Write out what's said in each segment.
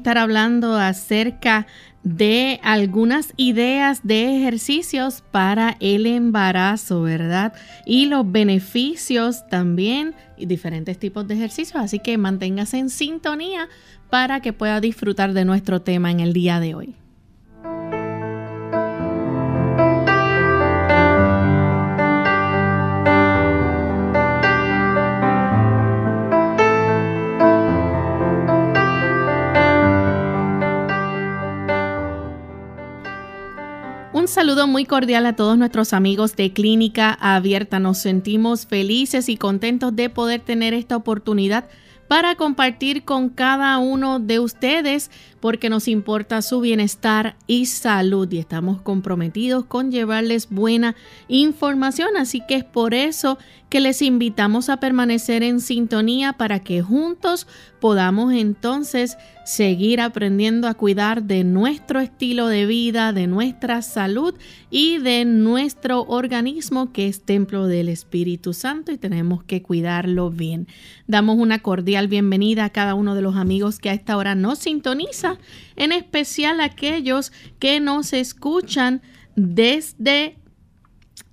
Estar hablando acerca de algunas ideas de ejercicios para el embarazo, ¿verdad? Y los beneficios también y diferentes tipos de ejercicios, así que manténgase en sintonía para que pueda disfrutar de nuestro tema en el día de hoy. Saludo muy cordial a todos nuestros amigos de Clínica Abierta. Nos sentimos felices y contentos de poder tener esta oportunidad para compartir con cada uno de ustedes porque nos importa su bienestar y salud y estamos comprometidos con llevarles buena información. Así que es por eso que les invitamos a permanecer en sintonía para que juntos podamos entonces seguir aprendiendo a cuidar de nuestro estilo de vida, de nuestra salud y de nuestro organismo que es templo del Espíritu Santo y tenemos que cuidarlo bien. Damos una cordial bienvenida a cada uno de los amigos que a esta hora nos sintoniza, en especial aquellos que nos escuchan desde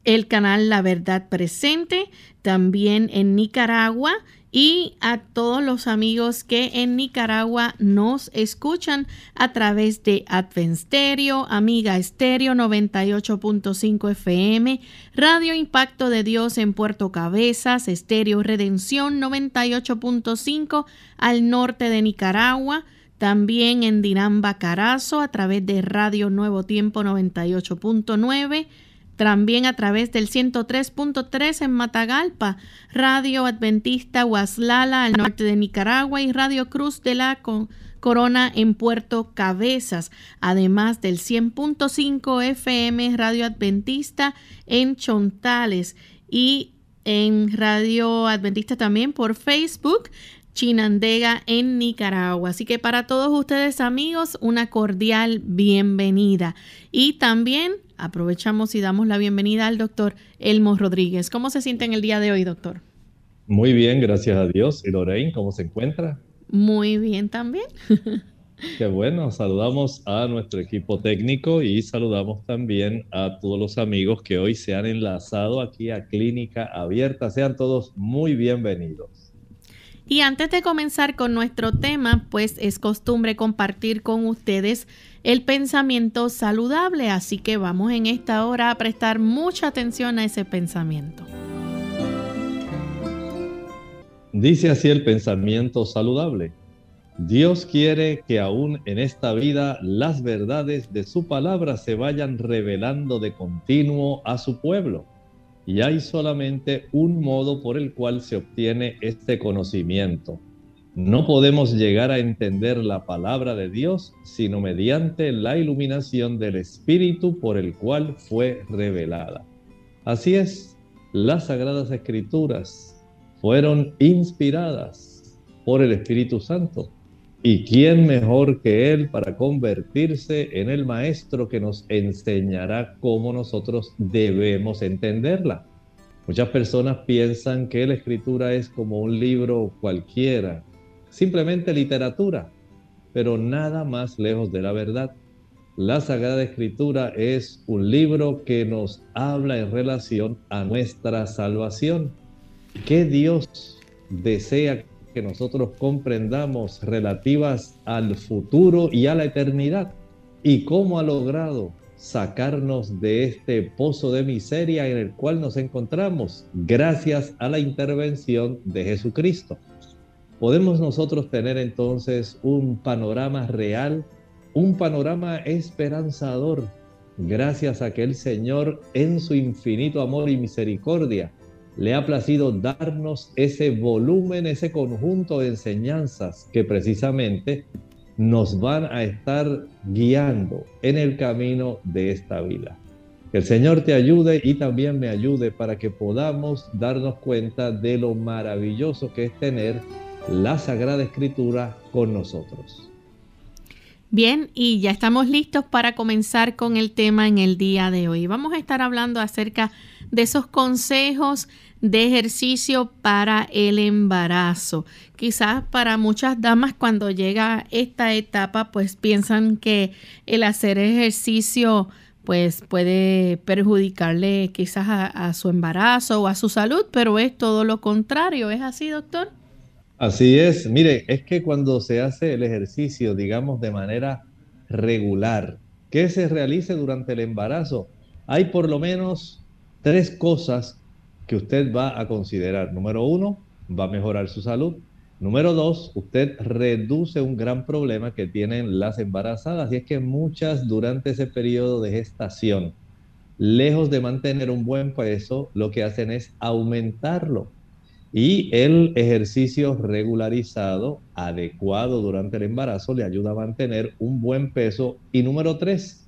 el canal La Verdad Presente, también en Nicaragua y a todos los amigos que en Nicaragua nos escuchan a través de Advent Stereo, Amiga Stereo 98.5 FM, Radio Impacto de Dios en Puerto Cabezas, Estéreo Redención 98.5 al norte de Nicaragua, también en Dinamba Carazo a través de Radio Nuevo Tiempo 98.9 también a través del 103.3 en Matagalpa, Radio Adventista Huaslala al norte de Nicaragua y Radio Cruz de la Corona en Puerto Cabezas, además del 100.5 FM Radio Adventista en Chontales y en Radio Adventista también por Facebook Chinandega en Nicaragua. Así que para todos ustedes amigos, una cordial bienvenida. Y también aprovechamos y damos la bienvenida al doctor Elmo Rodríguez. ¿Cómo se siente en el día de hoy, doctor? Muy bien, gracias a Dios. ¿Y Lorraine, cómo se encuentra? Muy bien también. Qué bueno, saludamos a nuestro equipo técnico y saludamos también a todos los amigos que hoy se han enlazado aquí a Clínica Abierta. Sean todos muy bienvenidos. Y antes de comenzar con nuestro tema, pues es costumbre compartir con ustedes el pensamiento saludable, así que vamos en esta hora a prestar mucha atención a ese pensamiento. Dice así el pensamiento saludable. Dios quiere que aún en esta vida las verdades de su palabra se vayan revelando de continuo a su pueblo y hay solamente un modo por el cual se obtiene este conocimiento. No podemos llegar a entender la palabra de Dios sino mediante la iluminación del Espíritu por el cual fue revelada. Así es, las sagradas escrituras fueron inspiradas por el Espíritu Santo ¿Y quién mejor que Él para convertirse en el Maestro que nos enseñará cómo nosotros debemos entenderla? Muchas personas piensan que la escritura es como un libro cualquiera, simplemente literatura, pero nada más lejos de la verdad. La Sagrada Escritura es un libro que nos habla en relación a nuestra salvación. ¿Qué Dios desea que nosotros comprendamos relativas al futuro y a la eternidad. y cómo ha logrado sacarnos de este pozo de miseria en el cual nos encontramos gracias a la intervención de Jesucristo. Podemos nosotros tener entonces un panorama real, un panorama esperanzador, gracias a que el Señor en su infinito amor y misericordia le ha placido darnos ese volumen, ese conjunto de enseñanzas que precisamente nos van a estar guiando en el camino de esta vida. Que el Señor te ayude y también me ayude para que podamos darnos cuenta de lo maravilloso que es tener la Sagrada Escritura con nosotros. Bien, y ya estamos listos para comenzar con el tema en el día de hoy. Vamos a estar hablando acerca de esos consejos de ejercicio para el embarazo. Quizás para muchas damas cuando llega esta etapa pues piensan que el hacer ejercicio pues puede perjudicarle quizás a, su embarazo o a su salud, pero es todo lo contrario. ¿Es así, doctor? Así es. Mire, es que cuando se hace el ejercicio, digamos, de manera regular, que se realice durante el embarazo, hay por lo menos tres cosas que usted va a considerar. Número uno, va a mejorar su salud. Número dos, usted reduce un gran problema que tienen las embarazadas y es que muchas durante ese periodo de gestación, lejos de mantener un buen peso, lo que hacen es aumentarlo. Y el ejercicio regularizado, adecuado durante el embarazo, le ayuda a mantener un buen peso. Y número tres,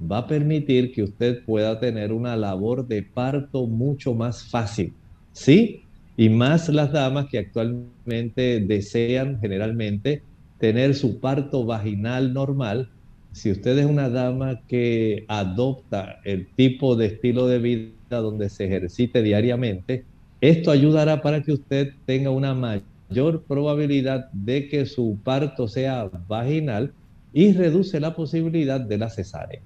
va a permitir que usted pueda tener una labor de parto mucho más fácil. ¿Sí? Y más las damas que actualmente desean generalmente tener su parto vaginal normal. Si usted es una dama que adopta el tipo de estilo de vida donde se ejercite diariamente, esto ayudará para que usted tenga una mayor probabilidad de que su parto sea vaginal y reduce la posibilidad de la cesárea.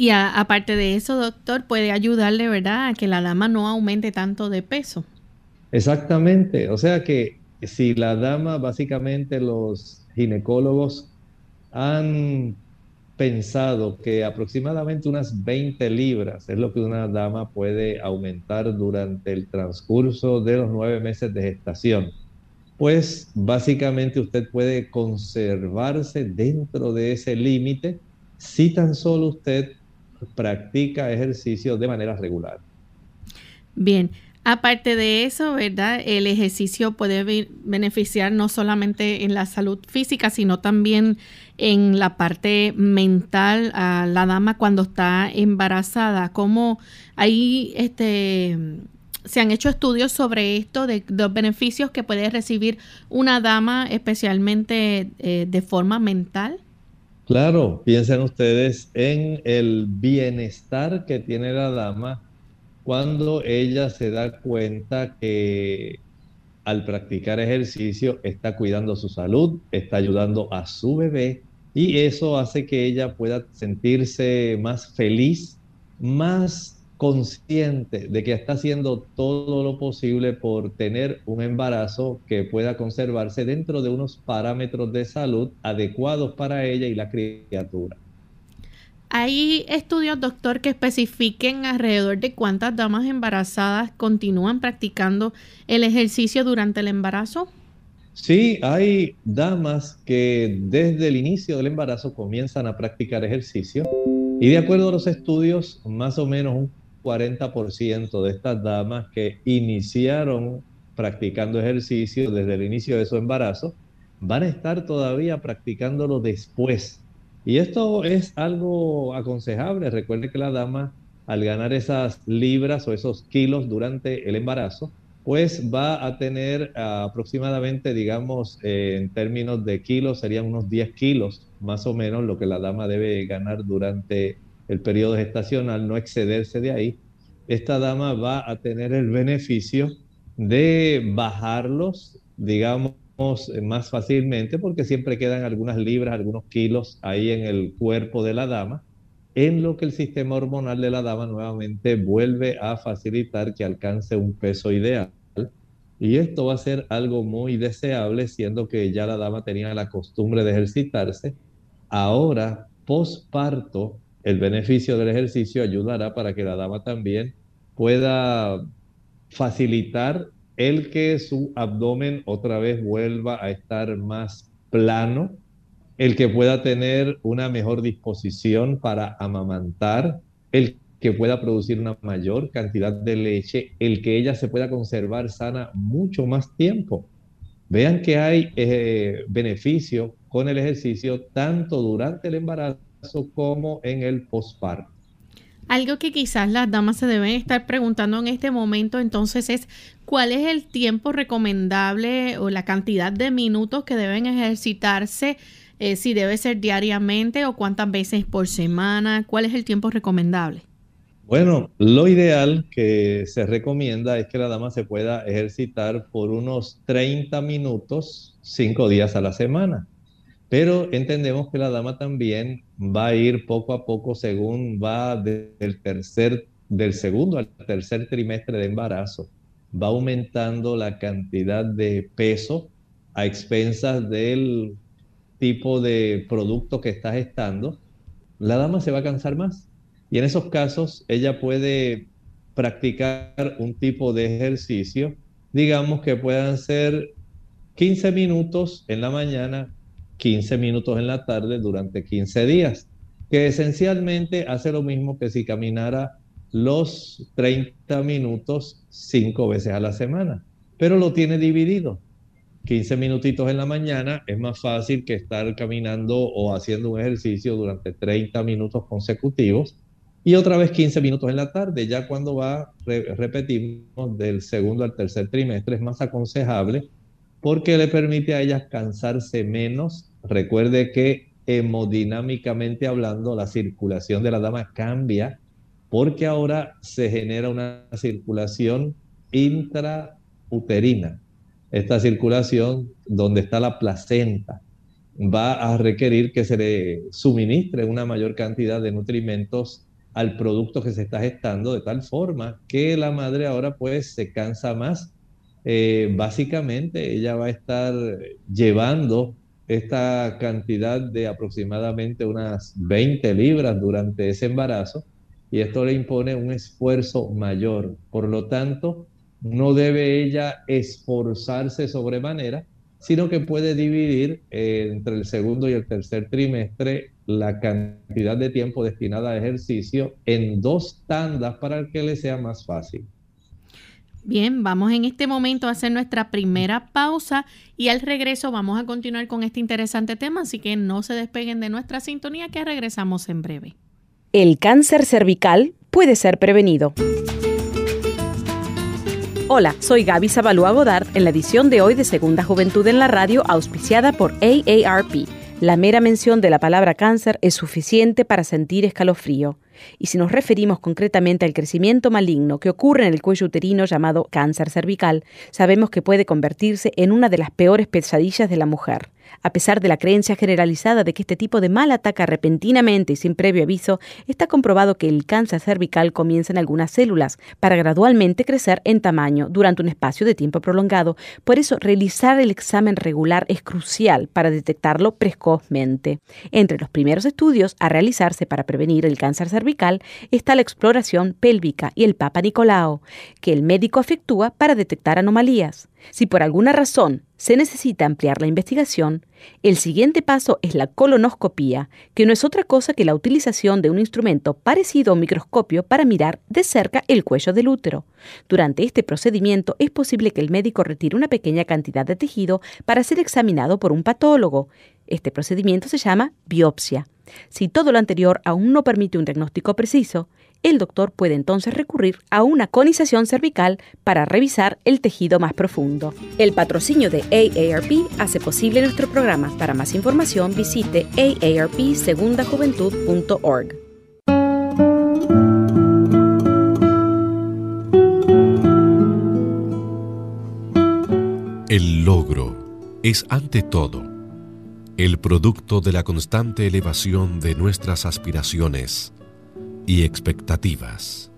Y aparte de eso, doctor, puede ayudarle, ¿verdad?, a que la dama no aumente tanto de peso. Exactamente. O sea que si la dama, básicamente los ginecólogos han pensado que aproximadamente unas 20 libras es lo que una dama puede aumentar durante el transcurso de los nueve meses de gestación. Pues básicamente usted puede conservarse dentro de ese límite si tan solo usted practica ejercicio de manera regular. Bien, aparte de eso, ¿verdad? El ejercicio puede beneficiar no solamente en la salud física, sino también en la parte mental a la dama cuando está embarazada. ¿Cómo ahí este, se han hecho estudios sobre esto, de los beneficios que puede recibir una dama, especialmente eh, de forma mental? Claro, piensen ustedes en el bienestar que tiene la dama cuando ella se da cuenta que al practicar ejercicio está cuidando su salud, está ayudando a su bebé y eso hace que ella pueda sentirse más feliz, más consciente de que está haciendo todo lo posible por tener un embarazo que pueda conservarse dentro de unos parámetros de salud adecuados para ella y la criatura. ¿Hay estudios, doctor, que especifiquen alrededor de cuántas damas embarazadas continúan practicando el ejercicio durante el embarazo? Sí, hay damas que desde el inicio del embarazo comienzan a practicar ejercicio y de acuerdo a los estudios, más o menos un 40% de estas damas que iniciaron practicando ejercicio desde el inicio de su embarazo van a estar todavía practicándolo después. Y esto es algo aconsejable. Recuerde que la dama, al ganar esas libras o esos kilos durante el embarazo, pues va a tener aproximadamente, digamos, en términos de kilos, serían unos 10 kilos más o menos lo que la dama debe ganar durante el periodo gestacional, no excederse de ahí, esta dama va a tener el beneficio de bajarlos, digamos, más fácilmente, porque siempre quedan algunas libras, algunos kilos ahí en el cuerpo de la dama, en lo que el sistema hormonal de la dama nuevamente vuelve a facilitar que alcance un peso ideal. Y esto va a ser algo muy deseable, siendo que ya la dama tenía la costumbre de ejercitarse. Ahora posparto, el beneficio del ejercicio ayudará para que la dama también pueda facilitar el que su abdomen otra vez vuelva a estar más plano, el que pueda tener una mejor disposición para amamantar, el que pueda producir una mayor cantidad de leche, el que ella se pueda conservar sana mucho más tiempo. Vean que hay eh, beneficio con el ejercicio tanto durante el embarazo como en el posparto. Algo que quizás las damas se deben estar preguntando en este momento entonces es cuál es el tiempo recomendable o la cantidad de minutos que deben ejercitarse, eh, si debe ser diariamente o cuántas veces por semana, cuál es el tiempo recomendable. Bueno, lo ideal que se recomienda es que la dama se pueda ejercitar por unos 30 minutos, 5 días a la semana. Pero entendemos que la dama también va a ir poco a poco según va del tercer, del segundo al tercer trimestre de embarazo. Va aumentando la cantidad de peso a expensas del tipo de producto que está gestando. La dama se va a cansar más. Y en esos casos ella puede practicar un tipo de ejercicio, digamos que puedan ser 15 minutos en la maña, 15 minutos en la tarde durante 15 días, que esencialmente hace lo mismo que si caminara los 30 minutos cinco veces a la semana, pero lo tiene dividido. 15 minutitos en la mañana es más fácil que estar caminando o haciendo un ejercicio durante 30 minutos consecutivos y otra vez 15 minutos en la tarde. Ya cuando va, repetimos, del segundo al tercer trimestre es más aconsejable porque le permite a ellas cansarse menos Recuerde que hemodinámicamente hablando, la circulación de la dama cambia porque ahora se genera una circulación intrauterina. Esta circulación donde está la placenta va a requerir que se le suministre una mayor cantidad de nutrimentos al producto que se está gestando de tal forma que la madre ahora pues se cansa más. Eh, básicamente ella va a estar llevando esta cantidad de aproximadamente unas 20 libras durante ese embarazo y esto le impone un esfuerzo mayor. Por lo tanto, no debe ella esforzarse sobremanera, sino que puede dividir entre el segundo y el tercer trimestre la cantidad de tiempo destinada a ejercicio en dos tandas para que le sea más fácil. Bien, vamos en este momento a hacer nuestra primera pausa y al regreso vamos a continuar con este interesante tema, así que no se despeguen de nuestra sintonía que regresamos en breve. El cáncer cervical puede ser prevenido. Hola, soy Gaby Zabalúa Godard en la edición de hoy de Segunda Juventud en la Radio, auspiciada por AARP. La mera mención de la palabra cáncer es suficiente para sentir escalofrío. Y si nos referimos concretamente al crecimiento maligno que ocurre en el cuello uterino llamado cáncer cervical, sabemos que puede convertirse en una de las peores pesadillas de la mujer. A pesar de la creencia generalizada de que este tipo de mal ataca repentinamente y sin previo aviso, está comprobado que el cáncer cervical comienza en algunas células para gradualmente crecer en tamaño durante un espacio de tiempo prolongado. Por eso, realizar el examen regular es crucial para detectarlo precozmente. Entre los primeros estudios a realizarse para prevenir el cáncer cervical está la exploración pélvica y el Papa Nicolao, que el médico efectúa para detectar anomalías. Si por alguna razón se necesita ampliar la investigación, el siguiente paso es la colonoscopía, que no es otra cosa que la utilización de un instrumento parecido a un microscopio para mirar de cerca el cuello del útero. Durante este procedimiento es posible que el médico retire una pequeña cantidad de tejido para ser examinado por un patólogo. Este procedimiento se llama biopsia. Si todo lo anterior aún no permite un diagnóstico preciso, el doctor puede entonces recurrir a una conización cervical para revisar el tejido más profundo. El patrocinio de AARP hace posible nuestro programa. Para más información visite aarpsegundajuventud.org. El logro es ante todo el producto de la constante elevación de nuestras aspiraciones y expectativas.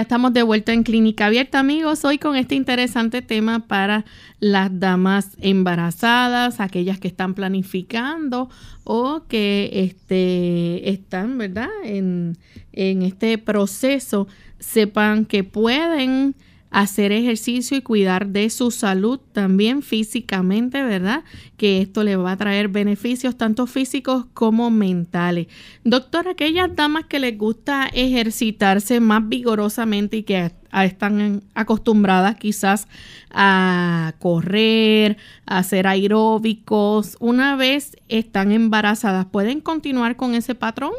Estamos de vuelta en Clínica Abierta, amigos. Hoy con este interesante tema para las damas embarazadas, aquellas que están planificando o que este, están, ¿verdad?, en, en este proceso, sepan que pueden hacer ejercicio y cuidar de su salud también físicamente, ¿verdad? Que esto le va a traer beneficios tanto físicos como mentales. Doctor, aquellas damas que les gusta ejercitarse más vigorosamente y que están acostumbradas quizás a correr, a hacer aeróbicos, una vez están embarazadas, ¿pueden continuar con ese patrón?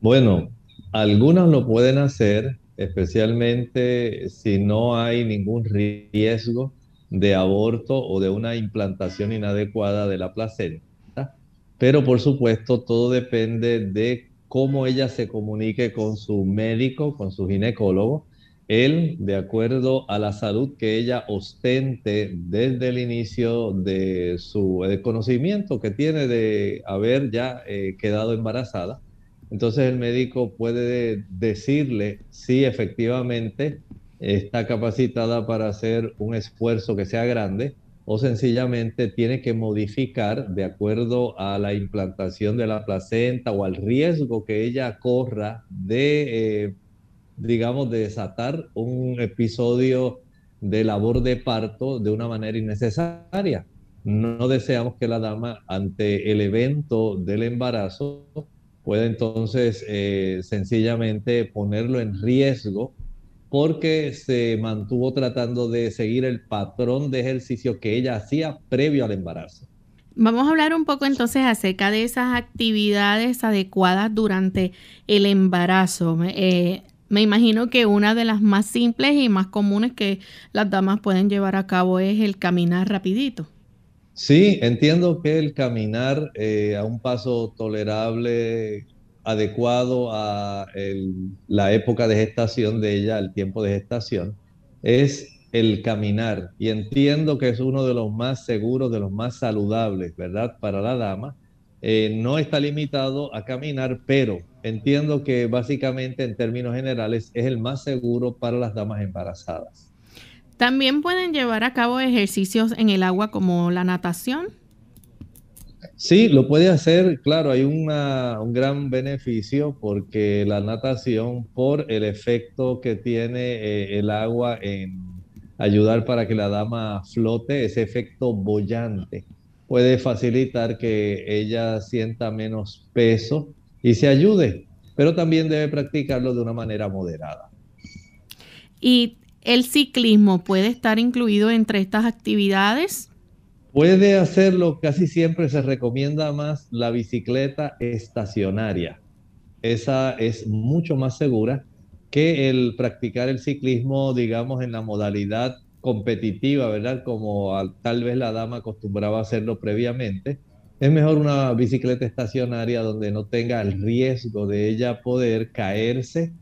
Bueno, algunas lo pueden hacer, especialmente si no hay ningún riesgo de aborto o de una implantación inadecuada de la placenta. Pero por supuesto todo depende de cómo ella se comunique con su médico, con su ginecólogo. Él, de acuerdo a la salud que ella ostente desde el inicio de su conocimiento que tiene de haber ya eh, quedado embarazada, entonces el médico puede decirle si efectivamente está capacitada para hacer un esfuerzo que sea grande o sencillamente tiene que modificar de acuerdo a la implantación de la placenta o al riesgo que ella corra de, eh, digamos, de desatar un episodio de labor de parto de una manera innecesaria. No deseamos que la dama ante el evento del embarazo puede entonces eh, sencillamente ponerlo en riesgo porque se mantuvo tratando de seguir el patrón de ejercicio que ella hacía previo al embarazo. Vamos a hablar un poco entonces acerca de esas actividades adecuadas durante el embarazo. Eh, me imagino que una de las más simples y más comunes que las damas pueden llevar a cabo es el caminar rapidito. Sí, entiendo que el caminar eh, a un paso tolerable, adecuado a la época de gestación de ella, el tiempo de gestación, es el caminar. Y entiendo que es uno de los más seguros, de los más saludables, ¿verdad? Para la dama. Eh, no está limitado a caminar, pero entiendo que básicamente en términos generales es el más seguro para las damas embarazadas. También pueden llevar a cabo ejercicios en el agua como la natación. Sí, lo puede hacer, claro, hay un gran beneficio porque la natación, por el efecto que tiene eh, el agua en ayudar para que la dama flote, ese efecto bollante, puede facilitar que ella sienta menos peso y se ayude, pero también debe practicarlo de una manera moderada. Y ¿El ciclismo puede estar incluido entre estas actividades? Puede hacerlo, casi siempre se recomienda más la bicicleta estacionaria. Esa es mucho más segura que el practicar el ciclismo, digamos, en la modalidad competitiva, ¿verdad? Como tal vez la dama acostumbraba a hacerlo previamente. Es mejor una bicicleta estacionaria donde no tenga el riesgo de ella poder caerse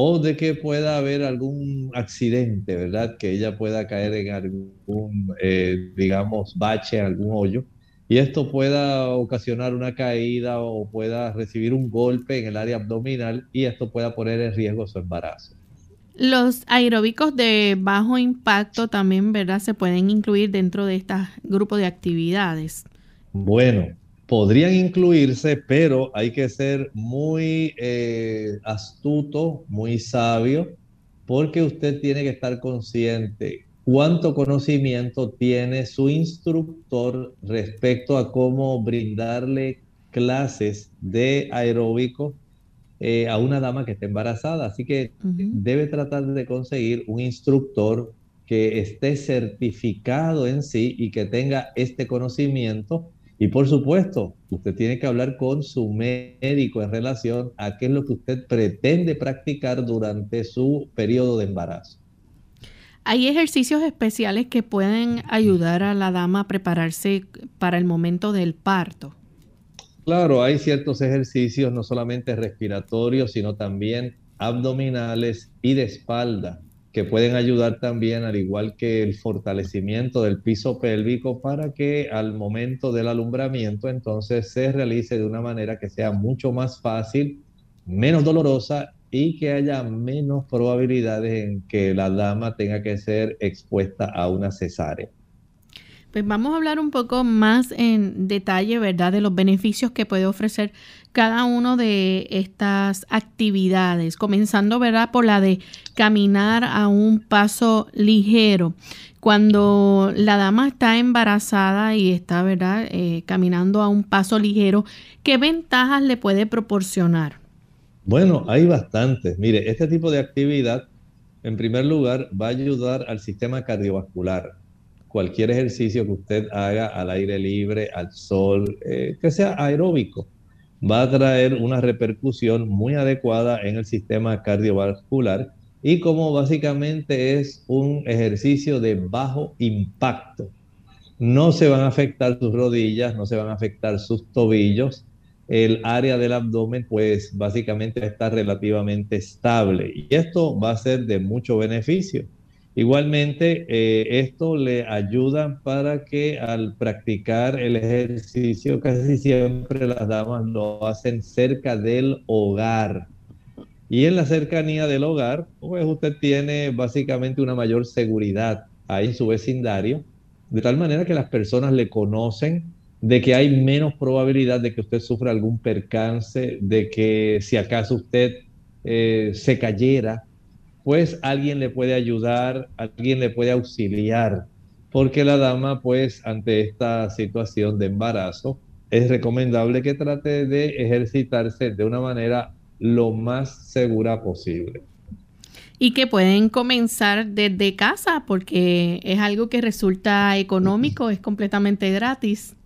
o de que pueda haber algún accidente, ¿verdad? Que ella pueda caer en algún, eh, digamos, bache, algún hoyo, y esto pueda ocasionar una caída o pueda recibir un golpe en el área abdominal y esto pueda poner en riesgo su embarazo. Los aeróbicos de bajo impacto también, ¿verdad? Se pueden incluir dentro de este grupo de actividades. Bueno, podrían incluirse, pero hay que ser muy eh, astuto, muy sabio, porque usted tiene que estar consciente cuánto conocimiento tiene su instructor respecto a cómo brindarle clases de aeróbico eh, a una dama que esté embarazada. Así que debe tratar de conseguir un instructor que esté certificado en sí y que tenga este conocimiento. Y por supuesto, usted tiene que hablar con su médico en relación a qué es lo que usted pretende practicar durante su periodo de embarazo. ¿Hay ejercicios especiales que pueden ayudar a la dama a prepararse para el momento del parto? Claro, hay ciertos ejercicios, no solamente respiratorios, sino también abdominales y de espalda, que pueden ayudar también, al igual que el fortalecimiento del piso pélvico, para que al momento del alumbramiento entonces se realice de una manera que sea mucho más fácil, menos dolorosa y que haya menos probabilidades en que la dama tenga que ser expuesta a una cesárea. Pues vamos a hablar un poco más en detalle, ¿verdad?, de los beneficios que puede ofrecer cada una de estas actividades, comenzando, ¿verdad?, por la de caminar a un paso ligero. Cuando la dama está embarazada y está, ¿verdad?, eh, caminando a un paso ligero, ¿qué ventajas le puede proporcionar? Bueno, hay bastantes. Mire, este tipo de actividad, en primer lugar, va a ayudar al sistema cardiovascular cualquier ejercicio que usted haga al aire libre, al sol, eh, que sea aeróbico, va a traer una repercusión muy adecuada en el sistema cardiovascular y como básicamente es un ejercicio de bajo impacto, no se van a afectar sus rodillas, no se van a afectar sus tobillos, el área del abdomen pues básicamente está relativamente estable y esto va a ser de mucho beneficio. Igualmente, eh, esto le ayuda para que al practicar el ejercicio, casi siempre las damas lo hacen cerca del hogar. Y en la cercanía del hogar, pues usted tiene básicamente una mayor seguridad ahí en su vecindario, de tal manera que las personas le conocen, de que hay menos probabilidad de que usted sufra algún percance, de que si acaso usted eh, se cayera, pues alguien le puede ayudar, alguien le puede auxiliar, porque la dama, pues ante esta situación de embarazo, es recomendable que trate de ejercitarse de una manera lo más segura posible. Y que pueden comenzar desde casa porque es algo que resulta económico, es completamente gratis.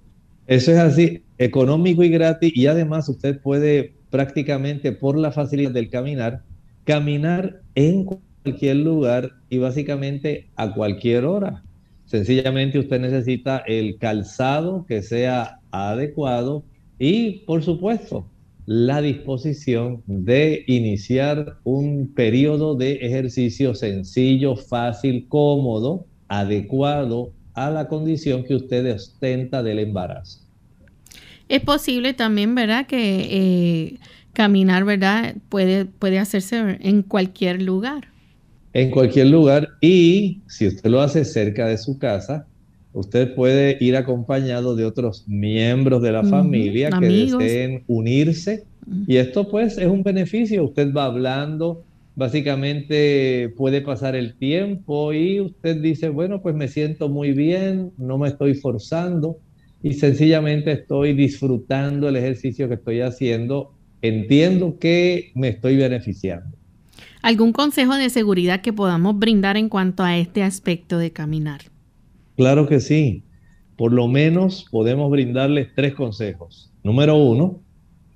Eso es así, económico y gratis y además usted puede prácticamente por la facilidad del caminar caminar en cualquier lugar y básicamente a cualquier hora. Sencillamente usted necesita el calzado que sea adecuado y, por supuesto, la disposición de iniciar un periodo de ejercicio sencillo, fácil, cómodo, adecuado a la condición que usted ostenta del embarazo. Es posible también, ¿verdad? Que eh, caminar, ¿verdad? Puede, puede hacerse en cualquier lugar. En cualquier lugar y si usted lo hace cerca de su casa, usted puede ir acompañado de otros miembros de la familia que deseen unirse y esto pues es un beneficio. Usted va hablando, básicamente puede pasar el tiempo y usted dice, bueno, pues me siento muy bien, no me estoy forzando y sencillamente estoy disfrutando el ejercicio que estoy haciendo entiendo que me estoy beneficiando. ¿Algún consejo de seguridad que podamos brindar en cuanto a este aspecto de caminar? Claro que sí. Por lo menos podemos brindarles tres consejos. Número uno,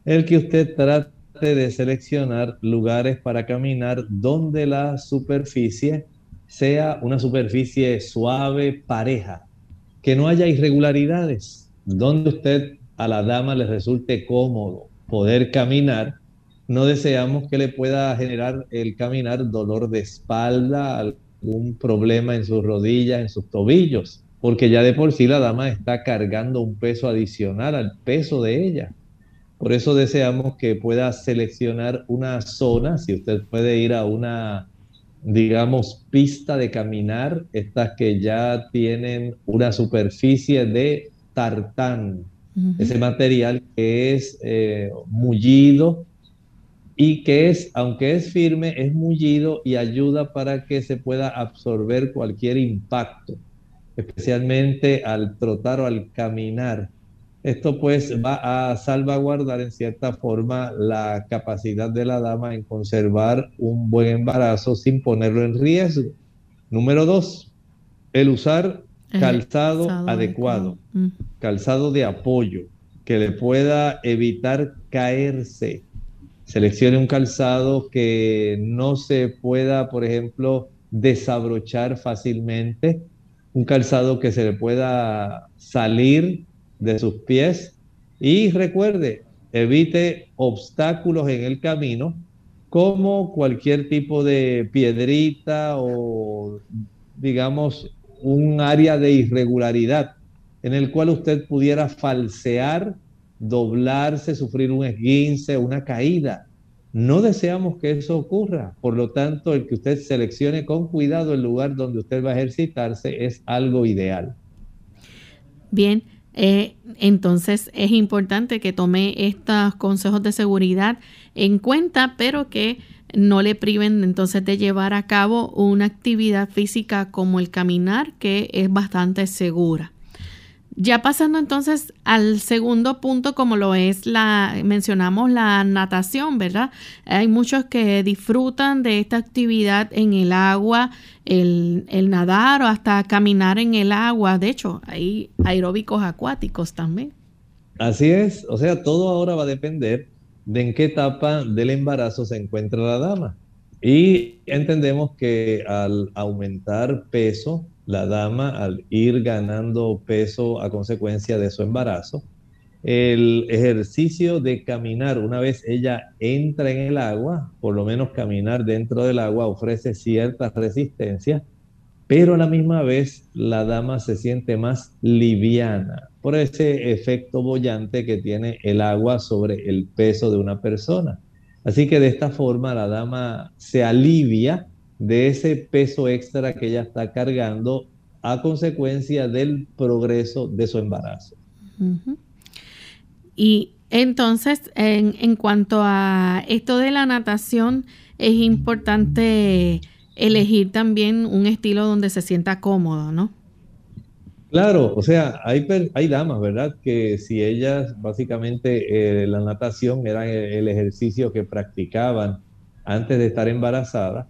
el que usted trate de seleccionar lugares para caminar donde la superficie sea una superficie suave, pareja, que no haya irregularidades, donde usted a la dama le resulte cómodo, poder caminar, no deseamos que le pueda generar el caminar dolor de espalda, algún problema en sus rodillas, en sus tobillos, porque ya de por sí la dama está cargando un peso adicional al peso de ella. Por eso deseamos que pueda seleccionar una zona, si usted puede ir a una digamos, pista de caminar, estas que ya tienen una superficie de tartán, ese material que es eh, mullido y que es, aunque es firme, es mullido y ayuda para que se pueda absorber cualquier impacto, especialmente al trotar o al caminar. Esto pues va a salvaguardar en cierta forma la capacidad de la dama en conservar un buen embarazo sin ponerlo en riesgo. Número dos, el usar calzado, adecuado, calzado de apoyo que le pueda evitar caerse. Seleccione un calzado que no se pueda, por ejemplo, desabrochar fácilmente, un calzado que se le pueda salir de sus pies. Y recuerde, evite obstáculos en el camino como cualquier tipo de piedrita o digamos un área de irregularidad en el cual usted pudiera falsear doblarse, sufrir un esguince, una caída. No deseamos que eso ocurra. Por lo tanto, el que usted seleccione con cuidado el lugar donde usted va a ejercitarse es algo ideal. Bien, eh, entonces es importante que tome estos consejos de seguridad en cuenta, pero que no le priven entonces de llevar a cabo una actividad física como el caminar, que es bastante segura. Ya pasando entonces al segundo punto, como lo es la, mencionamos la natación, ¿verdad? Hay muchos que disfrutan de esta actividad en el agua, el, nadar o hasta caminar en el agua. De hecho, hay aeróbicos acuáticos también. Así es, o sea, todo ahora va a depender de en qué etapa del embarazo se encuentra la dama. Y entendemos que al aumentar peso, la dama al ir ganando peso a consecuencia de su embarazo. El ejercicio de caminar, una vez ella entra en el agua, por lo menos caminar dentro del agua ofrece cierta resistencia, pero a la misma vez la dama se siente más liviana por ese efecto bollante que tiene el agua sobre el peso de una persona. Así que de esta forma la dama se alivia de ese peso extra que ella está cargando a consecuencia del progreso de su embarazo. Y entonces, en, en, cuanto a esto de la natación, es importante elegir también un estilo donde se sienta cómodo, ¿no? Claro, o sea, hay, hay damas, ¿verdad? Que si ellas básicamente eh, la natación era el ejercicio que practicaban antes de estar embarazadas,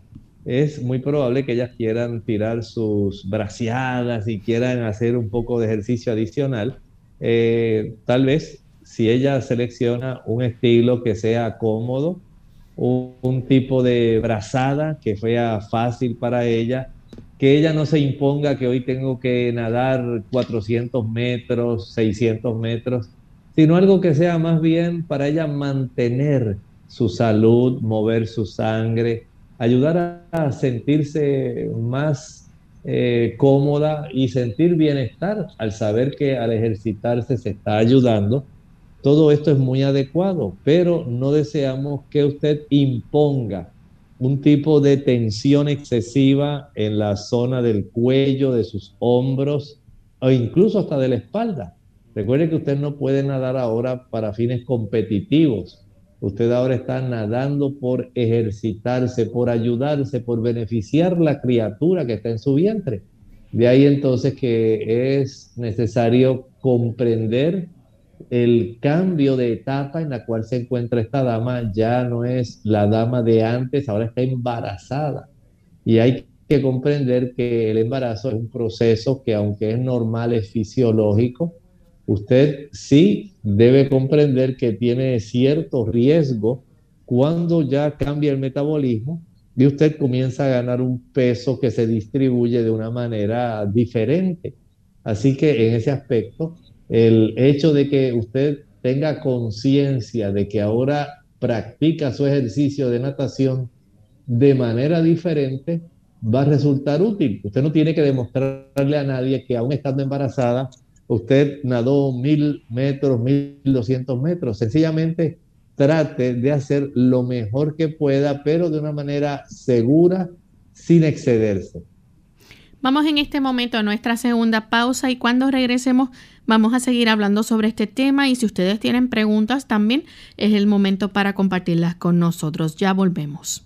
es muy probable que ellas quieran tirar sus braceadas y quieran hacer un poco de ejercicio adicional. Eh, tal vez si ella selecciona un estilo que sea cómodo, un, tipo de brazada que sea fácil para ella, que ella no se imponga que hoy tengo que nadar 400 metros, 600 metros, sino algo que sea más bien para ella mantener su salud, mover su sangre, ayudar a sentirse más eh, cómoda y sentir bienestar al saber que al ejercitarse se está ayudando. Todo esto es muy adecuado, pero no deseamos que usted imponga un tipo de tensión excesiva en la zona del cuello, de sus hombros o incluso hasta de la espalda. Recuerde que usted no puede nadar ahora para fines competitivos Usted ahora está nadando por ejercitarse, por ayudarse, por beneficiar la criatura que está en su vientre. De ahí entonces que es necesario comprender el cambio de etapa en la cual se encuentra esta dama. Ya no es la dama de antes, ahora está embarazada. Y hay que comprender que el embarazo es un proceso que aunque es normal, es fisiológico, usted sí debe comprender que tiene cierto riesgo cuando ya cambia el metabolismo y usted comienza a ganar un peso que se distribuye de una manera diferente. Así que en ese aspecto, el hecho de que usted tenga conciencia de que ahora practica su ejercicio de natación de manera diferente, va a resultar útil. Usted no tiene que demostrarle a nadie que aún estando embarazada usted nadó mil metros, mil doscientos metros. Sencillamente trate de hacer lo mejor que pueda, pero de una manera segura, sin excederse. Vamos en este momento a nuestra segunda pausa y cuando regresemos vamos a seguir hablando sobre este tema y si ustedes tienen preguntas también es el momento para compartirlas con nosotros. Ya volvemos.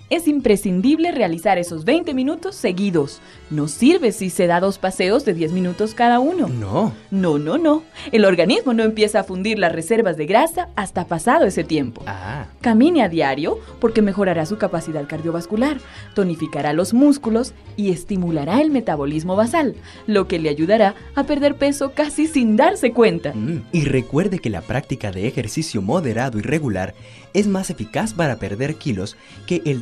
es imprescindible realizar esos 20 minutos seguidos. No sirve si se da dos paseos de 10 minutos cada uno. No. No, no, no. El organismo no empieza a fundir las reservas de grasa hasta pasado ese tiempo. Ah. Camine a diario porque mejorará su capacidad cardiovascular, tonificará los músculos y estimulará el metabolismo basal, lo que le ayudará a perder peso casi sin darse cuenta. Mm, Y recuerde que la práctica de ejercicio moderado y regular es más eficaz para perder kilos que el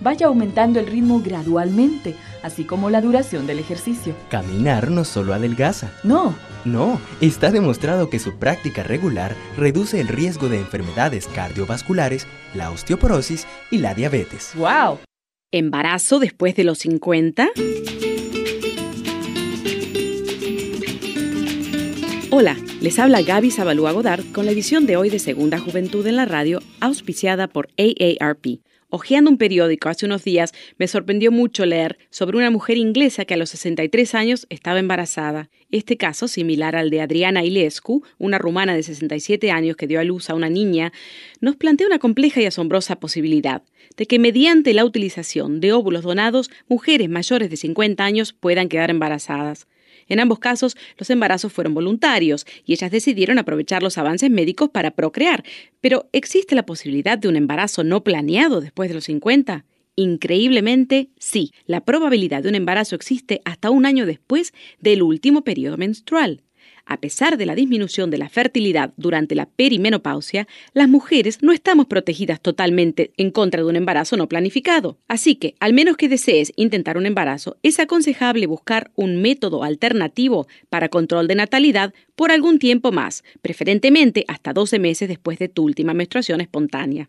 Vaya aumentando el ritmo gradualmente, así como la duración del ejercicio. Caminar no solo adelgaza. No, No, está demostrado que su práctica regular reduce el riesgo de enfermedades cardiovasculares, la osteoporosis y la diabetes. ¡wow! ¿Embarazo después de los 50? Hola, les habla Gaby Zabalúa Godard con la edición de hoy de Segunda Juventud en la Radio, auspiciada por AARP. Hojeando un periódico hace unos días, me sorprendió mucho leer sobre una mujer inglesa que a los 63 años estaba embarazada. Este caso, similar al de Adriana Ilescu, una rumana de 67 años que dio a luz a una niña, nos plantea una compleja y asombrosa posibilidad de que mediante la utilización de óvulos donados, mujeres mayores de 50 años puedan quedar embarazadas. En ambos casos, los embarazos fueron voluntarios y ellas decidieron aprovechar los avances médicos para procrear. Pero ¿existe la posibilidad de un embarazo no planeado después de los 50? Increíblemente, sí. La probabilidad de un embarazo existe hasta un año después del último periodo menstrual. A pesar de la disminución de la fertilidad durante la perimenopausia, las mujeres no estamos protegidas totalmente en contra de un embarazo no planificado. Así que, al menos que desees intentar un embarazo, es aconsejable buscar un método alternativo para control de natalidad por algún tiempo más, preferentemente hasta 12 meses después de tu última menstruación espontánea.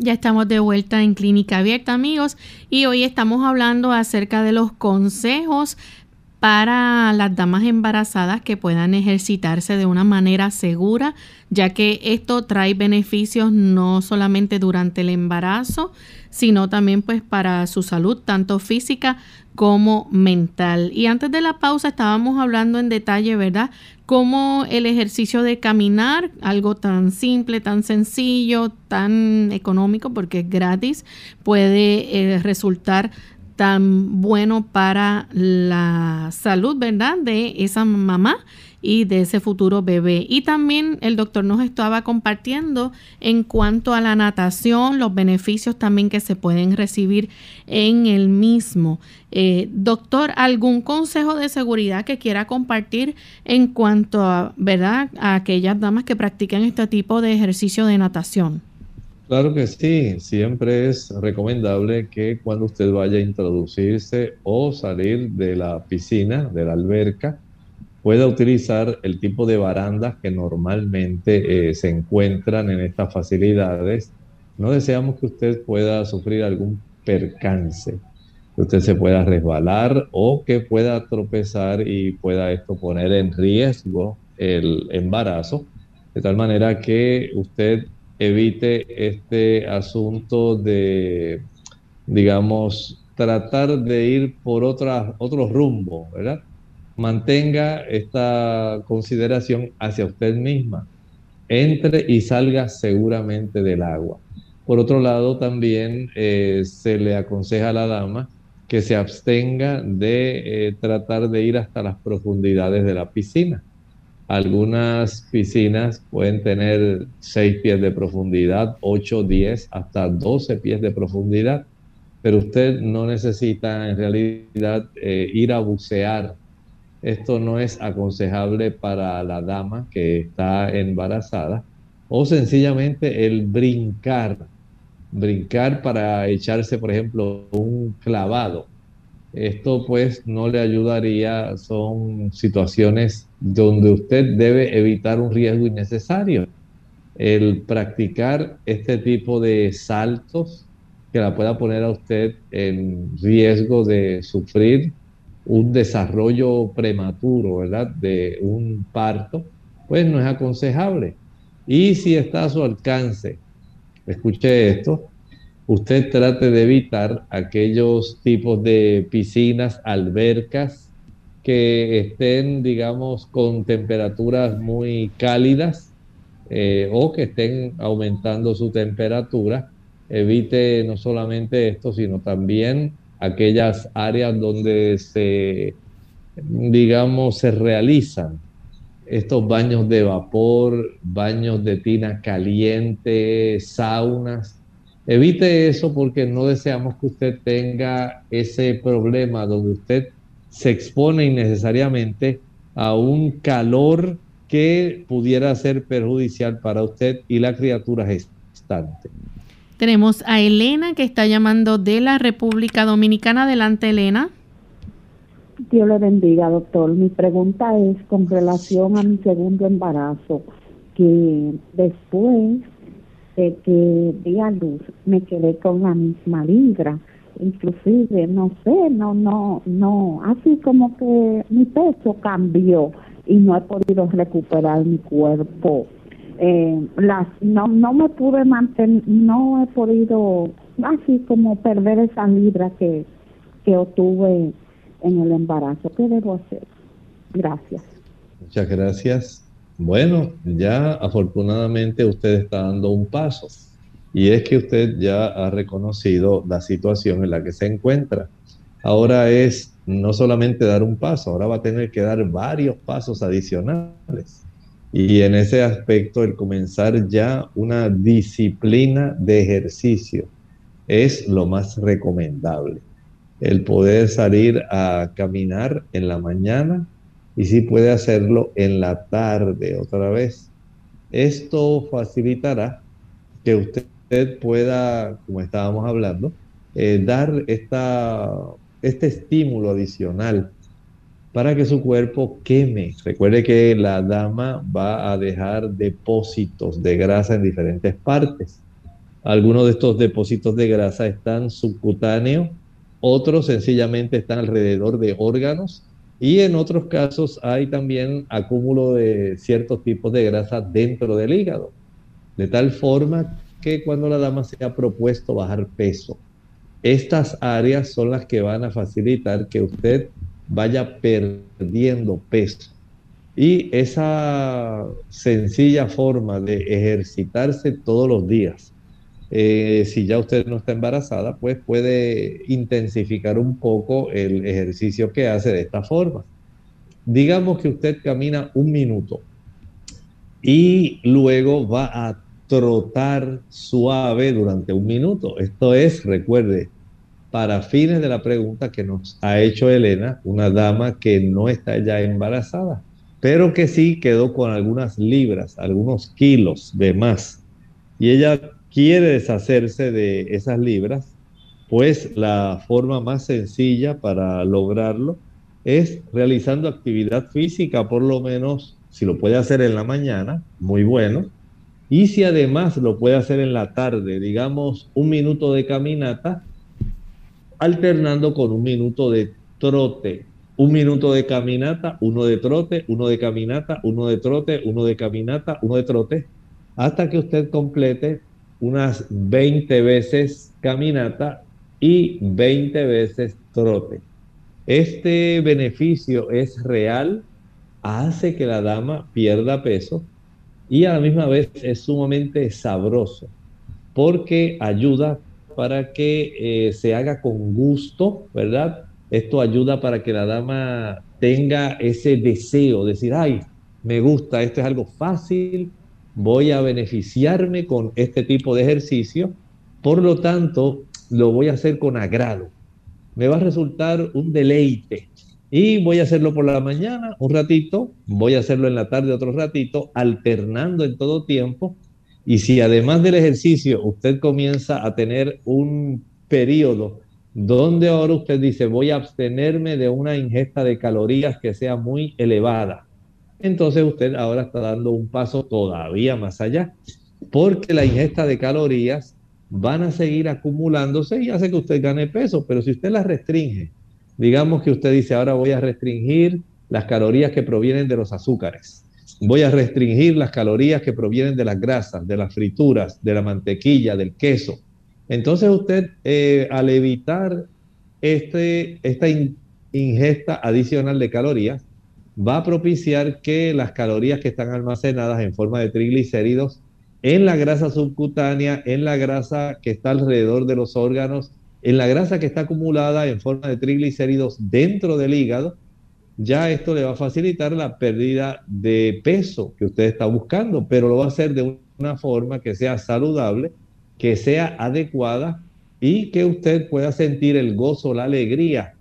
Ya estamos de vuelta en Clínica Abierta, amigos, y hoy estamos hablando acerca de los consejos para las damas embarazadas que puedan ejercitarse de una manera segura, ya que esto trae beneficios no solamente durante el embarazo, sino también pues para su salud, tanto física como mental. Y antes de la pausa estábamos hablando en detalle, ¿verdad? Cómo el ejercicio de caminar, algo tan simple, tan sencillo, tan económico, porque es gratis, puede eh, resultar tan bueno para la salud, ¿verdad? De esa mamá y de ese futuro bebé. Y también el doctor nos estaba compartiendo en cuanto a la natación, los beneficios también que se pueden recibir en el mismo. Eh, doctor, ¿algún consejo de seguridad que quiera compartir en cuanto a, ¿verdad? a aquellas damas que practican este tipo de ejercicio de natación? Claro que sí, siempre es recomendable que cuando usted vaya a introducirse o salir de la piscina, de la alberca, pueda utilizar el tipo de barandas que normalmente eh, se encuentran en estas facilidades. No deseamos que usted pueda sufrir algún percance, que usted se pueda resbalar o que pueda tropezar y pueda esto poner en riesgo el embarazo, de tal manera que usted evite este asunto de, digamos, tratar de ir por otra, otro rumbo, ¿verdad? Mantenga esta consideración hacia usted misma. Entre y salga seguramente del agua. Por otro lado, también eh, se le aconseja a la dama que se abstenga de eh, tratar de ir hasta las profundidades de la piscina. Algunas piscinas pueden tener 6 pies de profundidad, 8, 10, hasta 12 pies de profundidad, pero usted no necesita en realidad eh, ir a bucear. Esto no es aconsejable para la dama que está embarazada o sencillamente el brincar, brincar para echarse, por ejemplo, un clavado esto pues no le ayudaría, son situaciones donde usted debe evitar un riesgo innecesario. El practicar este tipo de saltos que la pueda poner a usted en riesgo de sufrir un desarrollo prematuro, ¿verdad? De un parto, pues no es aconsejable. Y si está a su alcance, escuche esto, usted trate de evitar aquellos tipos de piscinas, albercas que estén, digamos, con temperaturas muy cálidas eh, o que estén aumentando su temperatura. Evite no solamente esto, sino también aquellas áreas donde se, digamos, se realizan estos baños de vapor, baños de tina caliente, saunas, Evite eso porque no deseamos que usted tenga ese problema donde usted se expone innecesariamente a un calor que pudiera ser perjudicial para usted y la criatura gestante. Tenemos a Elena que está llamando de la República Dominicana. Adelante, Elena. Dios le bendiga, doctor. Mi pregunta es con relación a mi segundo embarazo, que después que di a luz me quedé con la misma libra inclusive no sé no no no así como que mi peso cambió y no he podido recuperar mi cuerpo eh, las no no me pude mantener no he podido así como perder esa libra que que obtuve en el embarazo qué debo hacer gracias muchas gracias bueno, ya afortunadamente usted está dando un paso y es que usted ya ha reconocido la situación en la que se encuentra. Ahora es no solamente dar un paso, ahora va a tener que dar varios pasos adicionales. Y en ese aspecto, el comenzar ya una disciplina de ejercicio es lo más recomendable. El poder salir a caminar en la mañana y si puede hacerlo en la tarde otra vez. Esto facilitará que usted pueda, como estábamos hablando, eh, dar esta, este estímulo adicional para que su cuerpo queme. Recuerde que la dama va a dejar depósitos de grasa en diferentes partes. Algunos de estos depósitos de grasa están subcutáneos, otros sencillamente están alrededor de órganos y en otros casos hay también acúmulo de ciertos tipos de grasa dentro del hígado, de tal forma que cuando la dama se ha propuesto bajar peso, estas áreas son las que van a facilitar que usted vaya perdiendo peso. Y esa sencilla forma de ejercitarse todos los días, eh, si ya usted no está embarazada, pues puede intensificar un poco el ejercicio que hace de esta forma. digamos que usted camina un minuto y luego va a trotar suave durante un minuto. Esto es, recuerde, para fines de la pregunta que nos ha hecho Elena, una dama que no está ya embarazada, pero que sí quedó con algunas libras, algunos kilos de más. Y ella quiere deshacerse de esas libras, pues la forma más sencilla para lograrlo es realizando actividad física, por lo menos si lo puede hacer en la mañana, muy bueno. Y si además lo puede hacer en la tarde, digamos un minuto de caminata, alternando con un minuto de trote. Un minuto de caminata, uno de trote, uno de caminata, uno de trote, uno de caminata, uno de trote, hasta que usted complete unas 20 veces caminata y 20 veces trote. Este beneficio es real, hace que la dama pierda peso y a la misma vez es sumamente sabroso porque ayuda para que eh, se haga con gusto, ¿verdad? Esto ayuda para que la dama tenga ese deseo de decir, ay, me gusta, esto es algo fácil, voy a beneficiarme con este tipo de ejercicio, por lo tanto, lo voy a hacer con agrado. Me va a resultar un deleite. Y voy a hacerlo por la mañana un ratito, voy a hacerlo en la tarde otro ratito, alternando en todo tiempo y si además del ejercicio usted comienza a tener un periodo donde ahora usted dice voy a abstenerme de una ingesta de calorías que sea muy elevada, entonces usted ahora está dando un paso todavía más allá, porque la ingesta de calorías van a seguir acumulándose y hace que usted gane peso, pero si usted las restringe, digamos que usted dice ahora voy a restringir las calorías que provienen de los azúcares voy a restringir las calorías que provienen de las grasas, de las frituras, de la mantequilla, del queso. Entonces usted, eh, al evitar este, esta ingesta adicional de calorías, va a propiciar que las calorías que están almacenadas en forma de triglicéridos en la grasa subcutánea, en la grasa que está alrededor de los órganos, en la grasa que está acumulada en forma de triglicéridos dentro del hígado, ya esto le va a facilitar la pérdida de peso que usted está buscando, pero lo va a hacer de una forma que sea saludable, que sea adecuada y que usted pueda sentir el gozo, la alegría.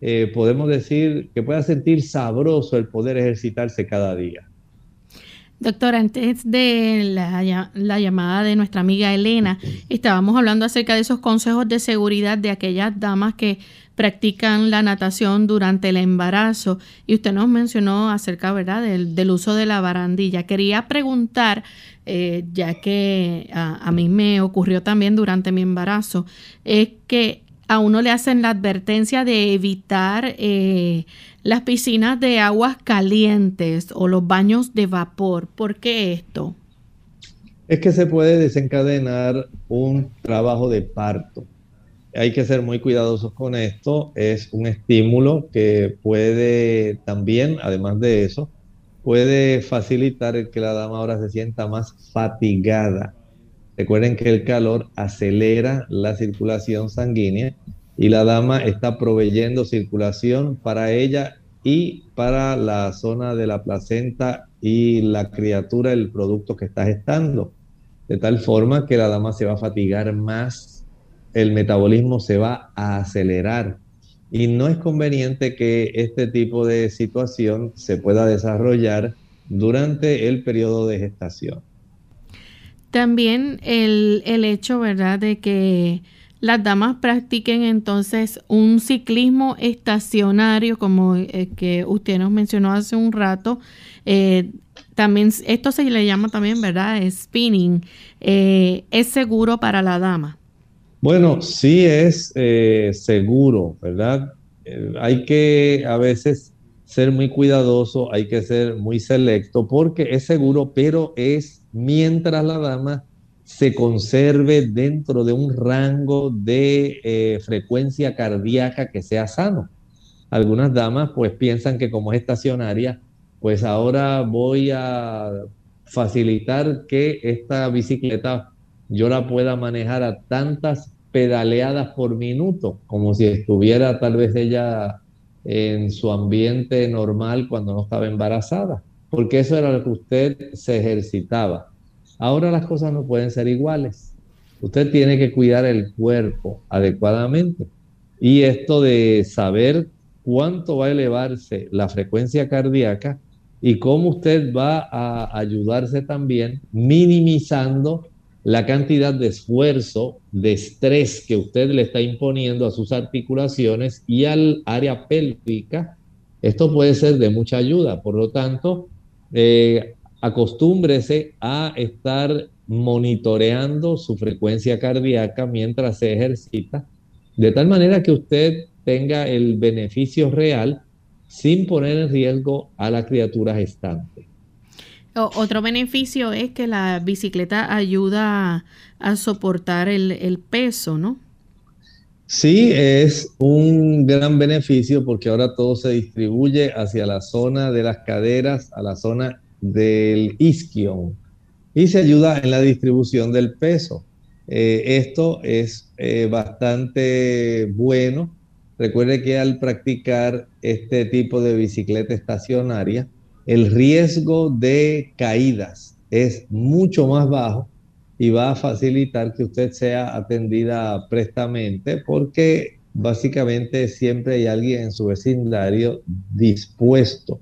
Eh, podemos decir que pueda sentir sabroso el poder ejercitarse cada día. Doctor, antes de la, la, llamada de nuestra amiga Elena, estábamos hablando acerca de esos consejos de seguridad de aquellas damas que practican la natación durante el embarazo y usted nos mencionó acerca, ¿verdad?, del, uso de la barandilla. Quería preguntar, eh, ya que a, mí me ocurrió también durante mi embarazo, es que a uno le hacen la advertencia de evitar eh, las piscinas de aguas calientes o los baños de vapor. ¿Por qué esto? Es que se puede desencadenar un trabajo de parto hay que ser muy cuidadosos con esto. Es un estímulo que puede también, además de eso, puede facilitar el que la dama ahora se sienta más fatigada. Recuerden que el calor acelera la circulación sanguínea y la dama está proveyendo circulación para ella y para la zona de la placenta y la criatura, el producto que está gestando. De tal forma que la dama se va a fatigar más el metabolismo se va a acelerar y no es conveniente que este tipo de situación se pueda desarrollar durante el periodo de gestación. También el, hecho, ¿verdad?, de que las damas practiquen entonces un ciclismo estacionario, como eh, que usted nos mencionó hace un rato. Eh, también esto se le llama también, ¿verdad? Spinning. Eh, es seguro para la dama. Bueno, sí es seguro, ¿verdad? Hay que a veces ser muy cuidadoso, hay que ser muy selecto porque es seguro, pero es mientras la dama se conserve dentro de un rango de eh, frecuencia cardíaca que sea sano. Algunas damas pues piensan que como es estacionaria, pues ahora voy a facilitar que esta bicicleta yo la pueda manejar a tantas pedaleadas por minuto, como si estuviera tal vez ella en su ambiente normal cuando no estaba embarazada, porque eso era lo que usted se ejercitaba. Ahora las cosas no pueden ser iguales. Usted tiene que cuidar el cuerpo adecuadamente. Y esto de saber cuánto va a elevarse la frecuencia cardíaca y cómo usted va a ayudarse también minimizando la cantidad de esfuerzo, de estrés que usted le está imponiendo a sus articulaciones y al área pélvica, esto puede ser de mucha ayuda. Por lo tanto, eh, acostúmbrese a estar monitoreando su frecuencia cardíaca mientras se ejercita, de tal manera que usted tenga el beneficio real sin poner en riesgo a la criatura gestante. Otro beneficio es que la bicicleta ayuda a, soportar el, peso, ¿no? Sí, es un gran beneficio porque ahora todo se distribuye hacia la zona de las caderas, a la zona del isquion y se ayuda en la distribución del peso. Eh, esto es eh, bastante bueno. Recuerde que al practicar este tipo de bicicleta estacionaria, el riesgo de caídas es mucho más bajo y va a facilitar que usted sea atendida prestamente porque básicamente siempre hay alguien en su vecindario dispuesto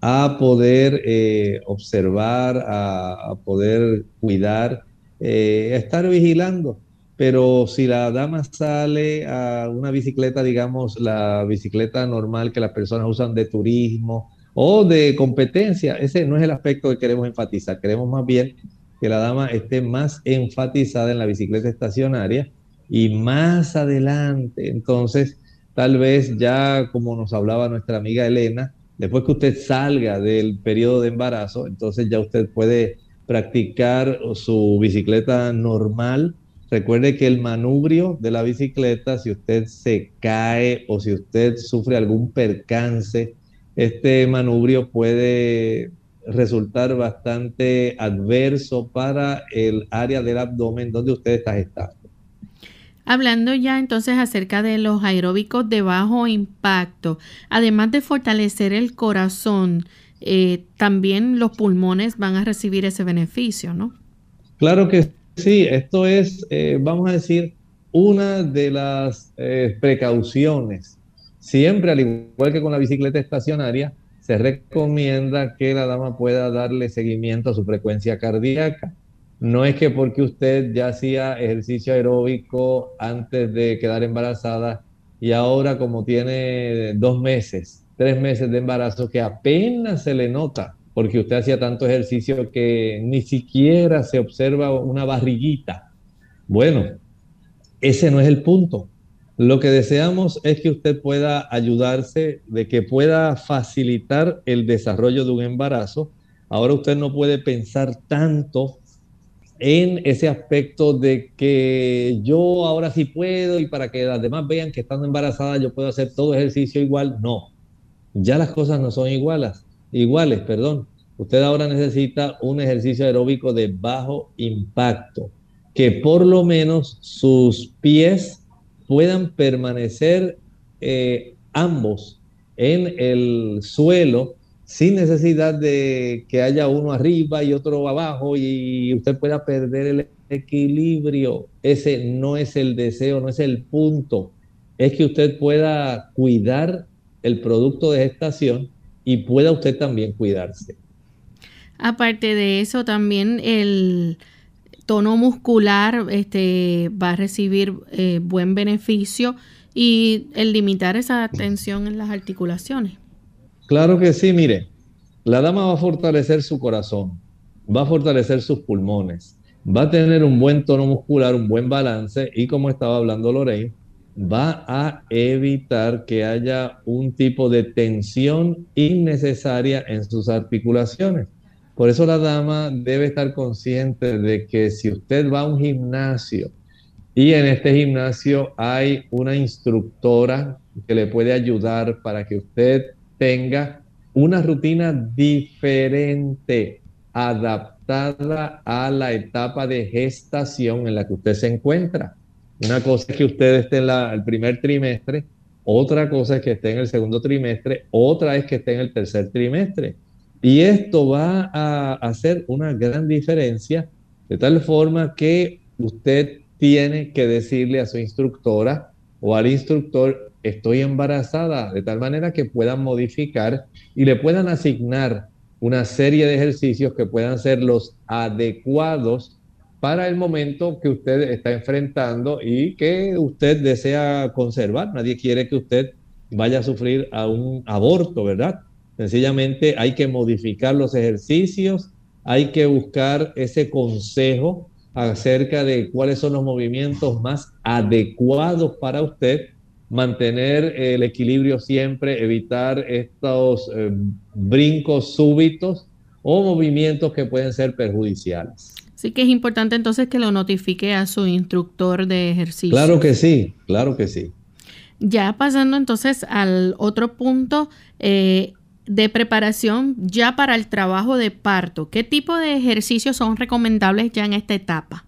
a poder eh, observar, a, poder cuidar, eh, a estar vigilando. Pero si la dama sale a una bicicleta, digamos, la bicicleta normal que las personas usan de turismo, o de competencia. Ese no es el aspecto que queremos enfatizar. Queremos más bien que la dama esté más enfatizada en la bicicleta estacionaria y más adelante, entonces, tal vez ya como nos hablaba nuestra amiga Elena, después que usted salga del periodo de embarazo, entonces ya usted puede practicar su bicicleta normal. Recuerde que el manubrio de la bicicleta, si usted se cae o si usted sufre algún percance, este manubrio puede resultar bastante adverso para el área del abdomen donde usted está gestando. Hablando ya entonces acerca de los aeróbicos de bajo impacto, además de fortalecer el corazón, eh, también los pulmones van a recibir ese beneficio, ¿no? Claro que sí, esto es, eh, vamos a decir, una de las eh, precauciones Siempre, al igual que con la bicicleta estacionaria, se recomienda que la dama pueda darle seguimiento a su frecuencia cardíaca. No es que porque usted ya hacía ejercicio aeróbico antes de quedar embarazada y ahora como tiene dos meses, tres meses de embarazo, que apenas se le nota porque usted hacía tanto ejercicio que ni siquiera se observa una barriguita. Bueno, ese no es el punto. Lo que deseamos es que usted pueda ayudarse, de que pueda facilitar el desarrollo de un embarazo. Ahora usted no puede pensar tanto en ese aspecto de que yo ahora sí puedo y para que las demás vean que estando embarazada yo puedo hacer todo ejercicio igual. No, ya las cosas no son iguales, iguales, perdón. Usted ahora necesita un ejercicio aeróbico de bajo impacto, que por lo menos sus pies puedan permanecer eh, ambos en el suelo sin necesidad de que haya uno arriba y otro abajo y usted pueda perder el equilibrio. Ese no es el deseo, no es el punto. Es que usted pueda cuidar el producto de gestación y pueda usted también cuidarse. Aparte de eso, también el, tono muscular este, va a recibir eh, buen beneficio y el limitar esa tensión en las articulaciones. Claro que sí, mire, la dama va a fortalecer su corazón, va a fortalecer sus pulmones, va a tener un buen tono muscular, un buen balance y como estaba hablando Lorraine, va a evitar que haya un tipo de tensión innecesaria en sus articulaciones. Por eso la dama debe estar consciente de que si usted va a un gimnasio y en este gimnasio hay una instructora que le puede ayudar para que usted tenga una rutina diferente, adaptada a la etapa de gestación en la que usted se encuentra. Una cosa es que usted esté en el primer trimestre, otra cosa es que esté en el segundo trimestre, otra es que esté en el tercer trimestre. Y esto va a hacer una gran diferencia de tal forma que usted tiene que decirle a su instructora o al instructor, estoy embarazada, de tal manera que puedan modificar y le puedan asignar una serie de ejercicios que puedan ser los adecuados para el momento que usted está enfrentando y que usted desea conservar. Nadie quiere que usted vaya a sufrir a un aborto, ¿verdad? Sencillamente hay que modificar los ejercicios, hay que buscar ese consejo acerca de cuáles son los movimientos más adecuados para usted, mantener el equilibrio siempre, evitar estos eh, brincos súbitos o movimientos que pueden ser perjudiciales. Sí que es importante entonces que lo notifique a su instructor de ejercicio. Claro que sí, claro que sí. Ya pasando entonces al otro punto eh, de preparación ya para el trabajo de parto, ¿qué tipo de ejercicios son recomendables ya en esta etapa?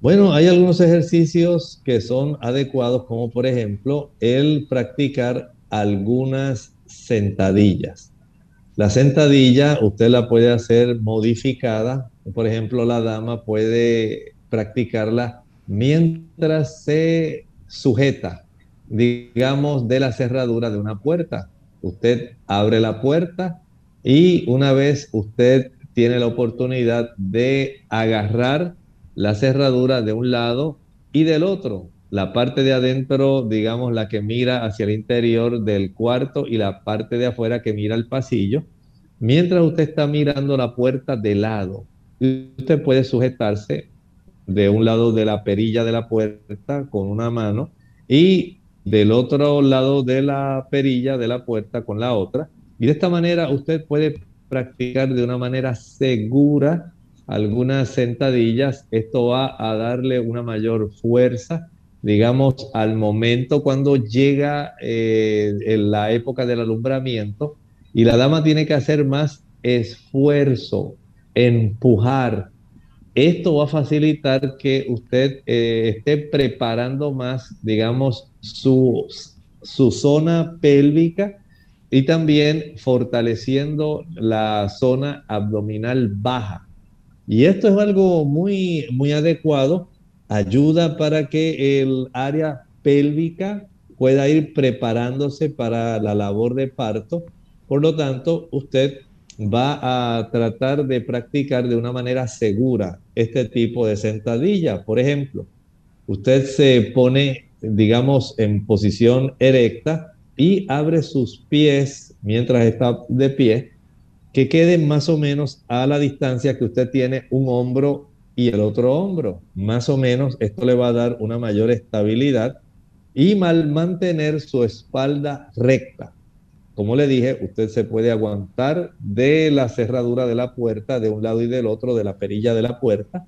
Bueno, hay algunos ejercicios que son adecuados, como por ejemplo el practicar algunas sentadillas. La sentadilla usted la puede hacer modificada. Por ejemplo, la dama puede practicarla mientras se sujeta, digamos, de la cerradura de una puerta. Usted abre la puerta y una vez usted tiene la oportunidad de agarrar la cerradura de un lado y del otro la parte de adentro, digamos, la que mira hacia el interior del cuarto y la parte de afuera que mira al pasillo. Mientras usted está mirando la puerta de lado, usted puede sujetarse de un lado de la perilla de la puerta con una mano y del otro lado de la perilla de la puerta con la otra. Y de esta manera usted puede practicar de una manera segura algunas sentadillas. Esto va a darle una mayor fuerza digamos, al momento cuando llega eh, en la época del alumbramiento y la dama tiene que hacer más esfuerzo, empujar. Esto va a facilitar que usted eh, esté preparando más, digamos, su, su zona pélvica y también fortaleciendo la zona abdominal baja. Y esto es algo muy, muy adecuado ayuda para que el área pélvica pueda ir preparándose para la labor de parto. Por lo tanto, usted va a tratar de practicar de una manera segura este tipo de sentadilla. Por ejemplo, usted se pone, digamos, en posición erecta y abre sus pies mientras está de pie, que queden más o menos a la distancia que usted tiene un hombro y el otro hombro. Más o menos esto le va a dar una mayor estabilidad y mal mantener su espalda recta. Como le dije, usted se puede aguantar de la cerradura de la puerta de un lado y del otro, de la perilla de la puerta.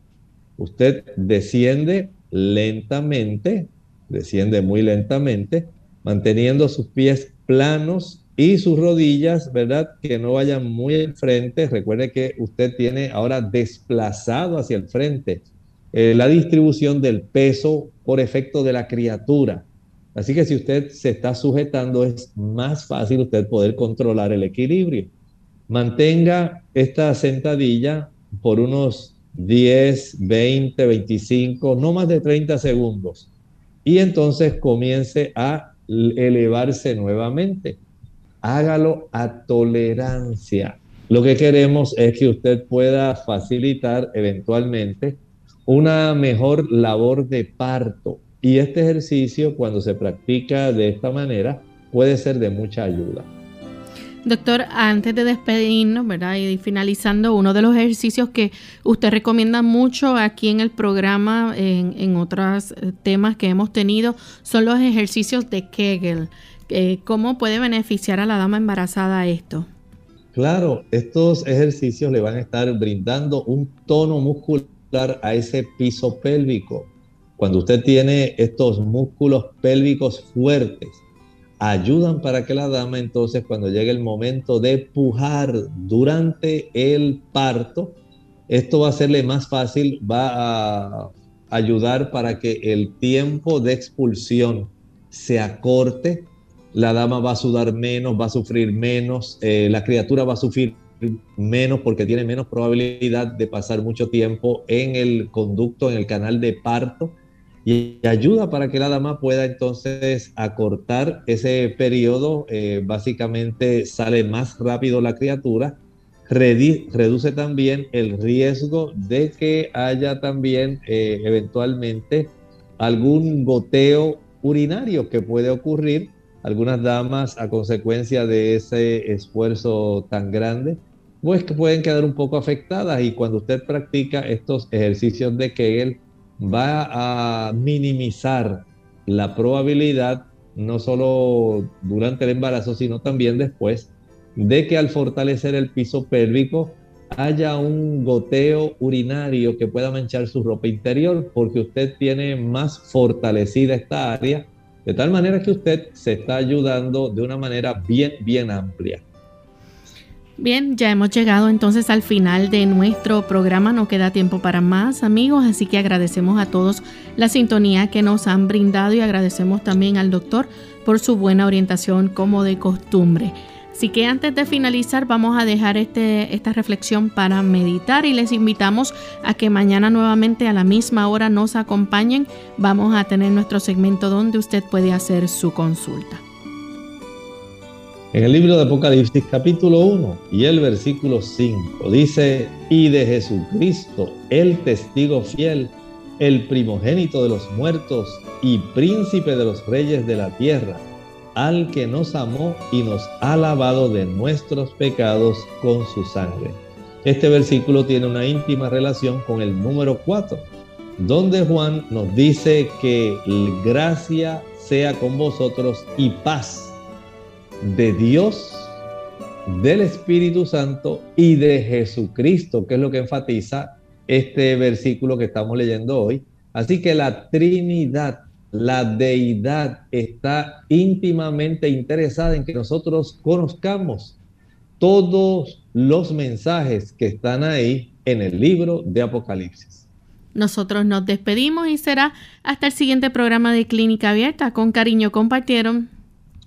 Usted desciende lentamente, desciende muy lentamente, manteniendo sus pies planos y sus rodillas, ¿verdad? Que no vayan muy al frente. Recuerde que usted tiene ahora desplazado hacia el frente eh, la distribución del peso por efecto de la criatura. Así que si usted se está sujetando, es más fácil usted poder controlar el equilibrio. Mantenga esta sentadilla por unos 10, 20, 25, no más de 30 segundos. Y entonces comience a elevarse nuevamente hágalo a tolerancia. Lo que queremos es que usted pueda facilitar eventualmente una mejor labor de parto. Y este ejercicio, cuando se practica de esta manera, puede ser de mucha ayuda. Doctor, antes de despedirnos, ¿verdad? Y finalizando, uno de los ejercicios que usted recomienda mucho aquí en el programa, en, otros eh, temas que hemos tenido, son los ejercicios de Kegel. Eh, ¿Cómo puede beneficiar a la dama embarazada esto? Claro, estos ejercicios le van a estar brindando un tono muscular a ese piso pélvico. Cuando usted tiene estos músculos pélvicos fuertes, ayudan para que la dama entonces cuando llegue el momento de pujar durante el parto, esto va a hacerle más fácil, va a ayudar para que el tiempo de expulsión se acorte. La dama va a sudar menos, va a sufrir menos, eh, la criatura va a sufrir menos porque tiene menos probabilidad de pasar mucho tiempo en el conducto, en el canal de parto y ayuda para que la dama pueda entonces acortar ese periodo, eh, básicamente sale más rápido la criatura, reduce también el riesgo de que haya también eh, eventualmente algún goteo urinario que puede ocurrir. Algunas damas a consecuencia de ese esfuerzo tan grande, pues que pueden quedar un poco afectadas y cuando usted practica estos ejercicios de Kegel, va a minimizar la probabilidad, no solo durante el embarazo, sino también después, de que al fortalecer el piso pélvico haya un goteo urinario que pueda manchar su ropa interior, porque usted tiene más fortalecida esta área, de tal manera que usted se está ayudando de una manera bien, bien amplia. Bien, ya hemos llegado entonces al final de nuestro programa. No queda tiempo para más amigos, así que agradecemos a todos la sintonía que nos han brindado y agradecemos también al doctor por su buena orientación como de costumbre. Así que antes de finalizar vamos a dejar este, esta reflexión para meditar y les invitamos a que mañana nuevamente a la misma hora nos acompañen. Vamos a tener nuestro segmento donde usted puede hacer su consulta. En el libro de Apocalipsis capítulo 1 y el versículo 5 dice, y de Jesucristo, el testigo fiel, el primogénito de los muertos y príncipe de los reyes de la tierra, al que nos amó y nos ha lavado de nuestros pecados con su sangre. Este versículo tiene una íntima relación con el número 4, donde Juan nos dice que gracia sea con vosotros y paz de Dios, del Espíritu Santo y de Jesucristo, que es lo que enfatiza este versículo que estamos leyendo hoy. Así que la Trinidad, la deidad está íntimamente interesada en que nosotros conozcamos todos los mensajes que están ahí en el libro de Apocalipsis. Nosotros nos despedimos y será hasta el siguiente programa de Clínica Abierta. Con cariño compartieron